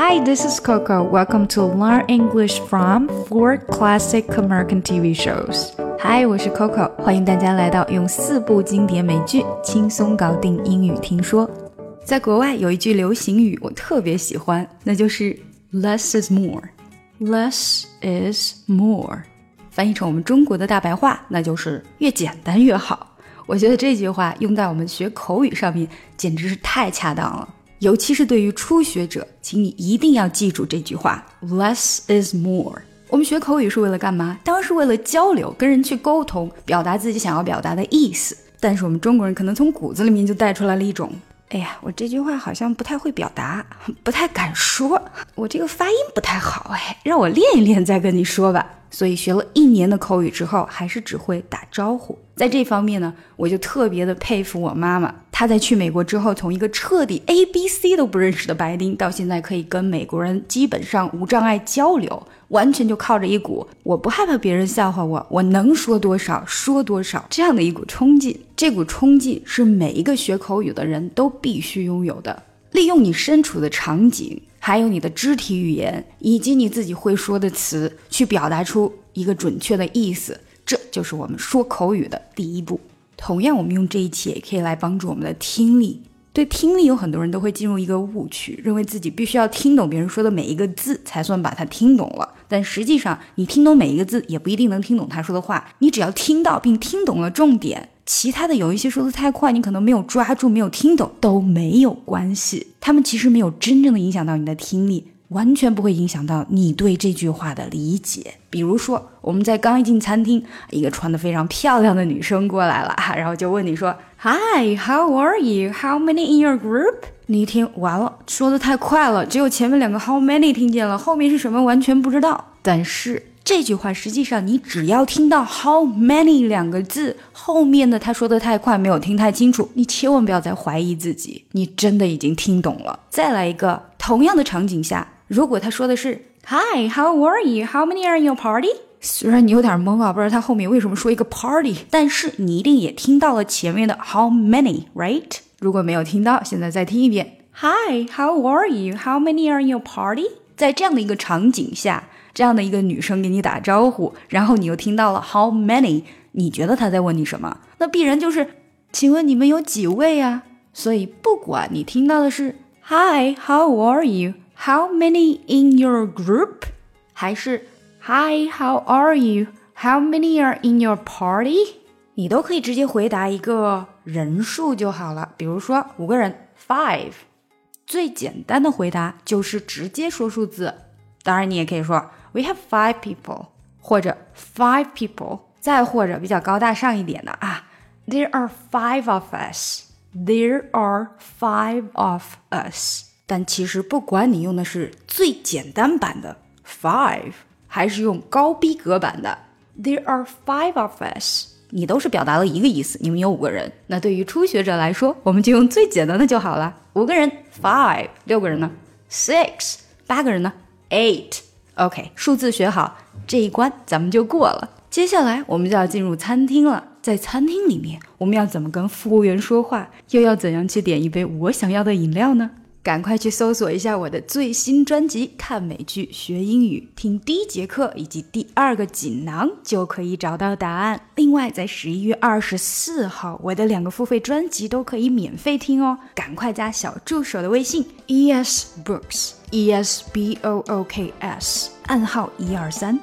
Hi, this is Coco. Welcome to Learn English from Four Classic American TV Shows. Hi，我是 Coco，欢迎大家来到用四部经典美剧轻松搞定英语听说。在国外有一句流行语我特别喜欢，那就是 less is more。less is more，翻译成我们中国的大白话，那就是越简单越好。我觉得这句话用在我们学口语上面简直是太恰当了。尤其是对于初学者，请你一定要记住这句话：less is more。我们学口语是为了干嘛？当然是为了交流，跟人去沟通，表达自己想要表达的意思。但是我们中国人可能从骨子里面就带出来了一种：哎呀，我这句话好像不太会表达，不太敢说，我这个发音不太好，哎，让我练一练再跟你说吧。所以学了一年的口语之后，还是只会打招呼。在这方面呢，我就特别的佩服我妈妈。他在去美国之后，从一个彻底 A B C 都不认识的白丁，到现在可以跟美国人基本上无障碍交流，完全就靠着一股我不害怕别人笑话我，我能说多少说多少这样的一股冲劲。这股冲劲是每一个学口语的人都必须拥有的。利用你身处的场景，还有你的肢体语言，以及你自己会说的词，去表达出一个准确的意思。这就是我们说口语的第一步。同样，我们用这一期也可以来帮助我们的听力。对听力，有很多人都会进入一个误区，认为自己必须要听懂别人说的每一个字才算把它听懂了。但实际上，你听懂每一个字也不一定能听懂他说的话。你只要听到并听懂了重点，其他的有一些说的太快，你可能没有抓住、没有听懂都没有关系。他们其实没有真正的影响到你的听力。完全不会影响到你对这句话的理解。比如说，我们在刚一进餐厅，一个穿的非常漂亮的女生过来了，然后就问你说：“Hi, how are you? How many in your group？” 你一听完了，说的太快了，只有前面两个 “how many” 听见了，后面是什么完全不知道。但是这句话实际上，你只要听到 “how many” 两个字，后面的他说的太快，没有听太清楚，你千万不要再怀疑自己，你真的已经听懂了。再来一个，同样的场景下。如果他说的是 Hi, how are you? How many are in your party? 虽然你有点懵啊，不知道他后面为什么说一个 party，但是你一定也听到了前面的 how many, right？如果没有听到，现在再听一遍 Hi, how are you? How many are in your party？在这样的一个场景下，这样的一个女生给你打招呼，然后你又听到了 how many，你觉得她在问你什么？那必然就是，请问你们有几位啊？所以不管你听到的是 Hi, how are you？How many in your group？还是 Hi，How are you？How many are in your party？你都可以直接回答一个人数就好了，比如说五个人，five。最简单的回答就是直接说数字。当然，你也可以说 We have five people，或者 five people，再或者比较高大上一点的啊，There are five of us。There are five of us。 但其实，不管你用的是最简单版的 five，还是用高逼格版的 there are five of us，你都是表达了一个意思。你们有五个人。那对于初学者来说，我们就用最简单的就好了。五个人 five，六个人呢 six，八个人呢 eight。OK，数字学好，这一关咱们就过了。接下来我们就要进入餐厅了。在餐厅里面，我们要怎么跟服务员说话？又要怎样去点一杯我想要的饮料呢？赶快去搜索一下我的最新专辑，看美剧学英语，听第一节课以及第二个锦囊就可以找到答案。另外，在十一月二十四号，我的两个付费专辑都可以免费听哦。赶快加小助手的微信，e s books e s b o o k s，暗号一二三。